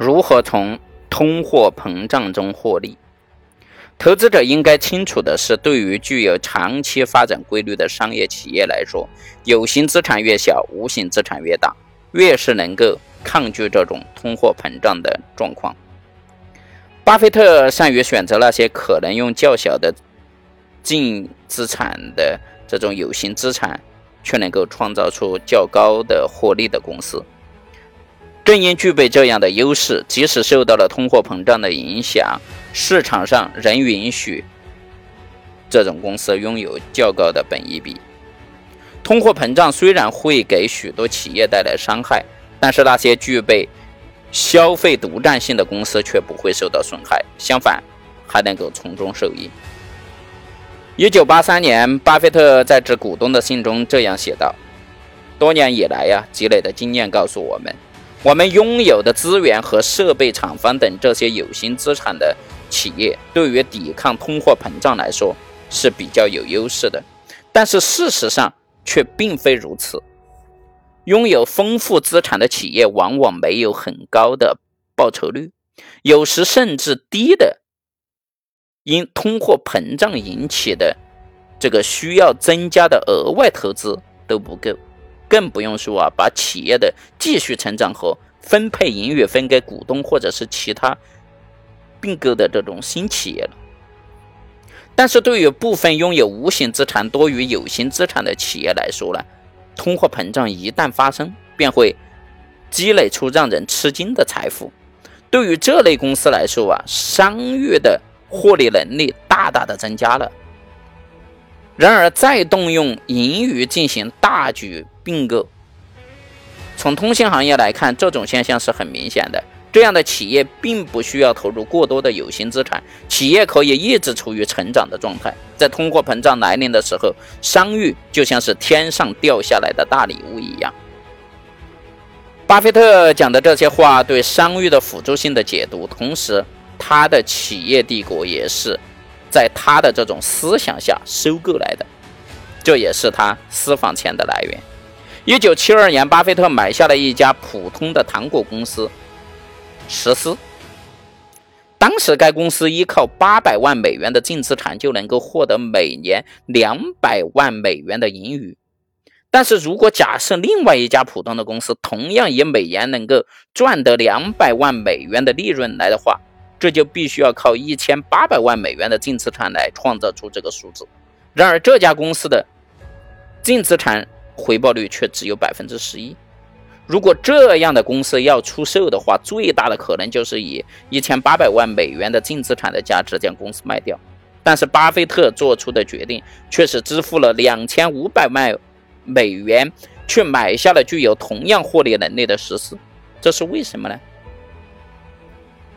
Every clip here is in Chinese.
如何从通货膨胀中获利？投资者应该清楚的是，对于具有长期发展规律的商业企业来说，有形资产越小，无形资产越大，越是能够抗拒这种通货膨胀的状况。巴菲特善于选择那些可能用较小的净资产的这种有形资产，却能够创造出较高的获利的公司。正因具备这样的优势，即使受到了通货膨胀的影响，市场上仍允许这种公司拥有较高的本益比。通货膨胀虽然会给许多企业带来伤害，但是那些具备消费独占性的公司却不会受到损害，相反，还能够从中受益。一九八三年，巴菲特在致股东的信中这样写道：“多年以来呀，积累的经验告诉我们。”我们拥有的资源和设备、厂房等这些有形资产的企业，对于抵抗通货膨胀来说是比较有优势的。但是事实上却并非如此。拥有丰富资产的企业往往没有很高的报酬率，有时甚至低的。因通货膨胀引起的这个需要增加的额外投资都不够。更不用说啊，把企业的继续成长和分配盈余分给股东，或者是其他并购的这种新企业了。但是对于部分拥有无形资产多于有形资产的企业来说呢，通货膨胀一旦发生，便会积累出让人吃惊的财富。对于这类公司来说啊，商誉的获利能力大大的增加了。然而，再动用盈余进行大举并购，从通信行业来看，这种现象是很明显的。这样的企业并不需要投入过多的有形资产，企业可以一直处于成长的状态。在通货膨胀来临的时候，商誉就像是天上掉下来的大礼物一样。巴菲特讲的这些话对商誉的辅助性的解读，同时他的企业帝国也是。在他的这种思想下收购来的，这也是他私房钱的来源。一九七二年，巴菲特买下了一家普通的糖果公司——实施。当时该公司依靠八百万美元的净资产就能够获得每年两百万美元的盈余。但是如果假设另外一家普通的公司同样以每年能够赚得两百万美元的利润来的话，这就必须要靠一千八百万美元的净资产来创造出这个数字。然而，这家公司的净资产回报率却只有百分之十一。如果这样的公司要出售的话，最大的可能就是以一千八百万美元的净资产的价值将公司卖掉。但是，巴菲特做出的决定却是支付了两千五百万美元，去买下了具有同样获利能力的实施。这是为什么呢？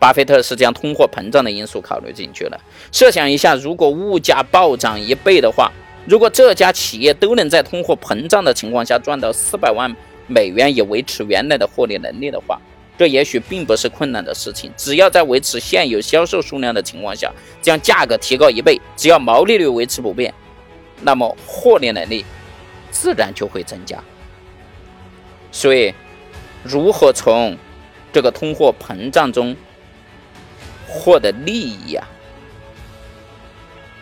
巴菲特是将通货膨胀的因素考虑进去了。设想一下，如果物价暴涨一倍的话，如果这家企业都能在通货膨胀的情况下赚到四百万美元以维持原来的获利能力的话，这也许并不是困难的事情。只要在维持现有销售数量的情况下，将价格提高一倍，只要毛利率维持不变，那么获利能力自然就会增加。所以，如何从这个通货膨胀中？获得利益啊，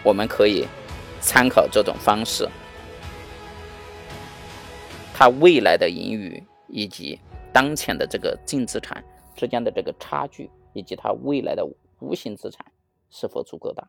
我们可以参考这种方式，它未来的盈余以及当前的这个净资产之间的这个差距，以及它未来的无形资产是否足够大。